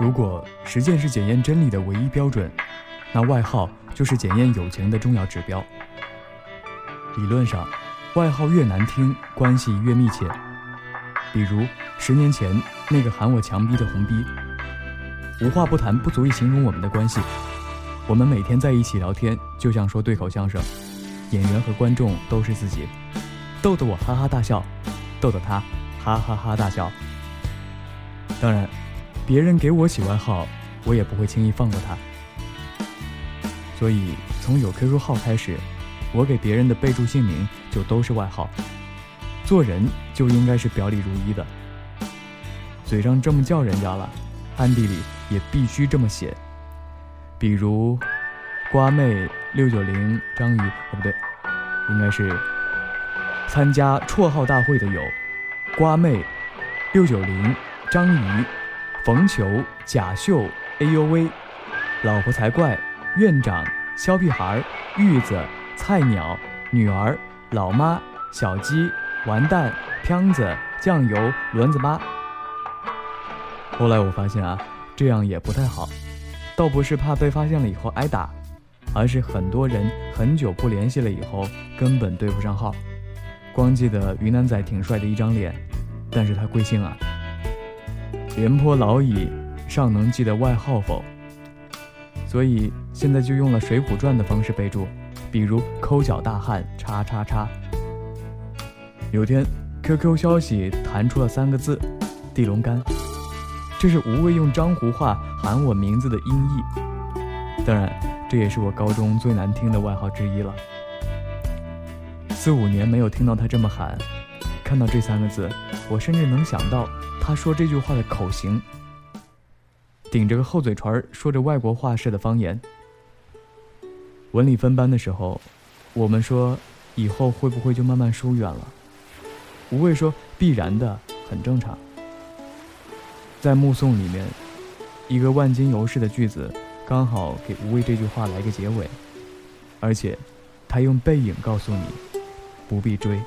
如果实践是检验真理的唯一标准，那外号就是检验友情的重要指标。理论上，外号越难听，关系越密切。比如十年前那个喊我强逼的红逼，无话不谈不足以形容我们的关系。我们每天在一起聊天，就像说对口相声，演员和观众都是自己，逗得我哈哈大笑，逗得他哈哈哈大笑。当然，别人给我起外号，我也不会轻易放过他。所以从有 QQ 号开始，我给别人的备注姓名就都是外号。做人就应该是表里如一的，嘴上这么叫人家了，暗地里也必须这么写。比如，瓜妹六九零章鱼，哦不对，应该是参加绰号大会的有瓜妹六九零章鱼冯球贾秀哎呦喂老婆才怪院长肖屁孩玉子菜鸟女儿老妈小鸡。完蛋，飘子，酱油，轮子妈。后来我发现啊，这样也不太好，倒不是怕被发现了以后挨打，而是很多人很久不联系了以后根本对不上号，光记得云南仔挺帅的一张脸，但是他贵姓啊？廉颇老矣，尚能记得外号否？所以现在就用了《水浒传》的方式备注，比如抠脚大汉叉叉叉。有天，QQ 消息弹出了三个字“地龙干”，这是吴畏用江湖话喊我名字的音译。当然，这也是我高中最难听的外号之一了。四五年没有听到他这么喊，看到这三个字，我甚至能想到他说这句话的口型，顶着个厚嘴唇说着外国话式的方言。文理分班的时候，我们说以后会不会就慢慢疏远了？无畏说：“必然的，很正常。”在目送里面，一个万金油式的句子，刚好给无畏这句话来个结尾，而且，他用背影告诉你，不必追。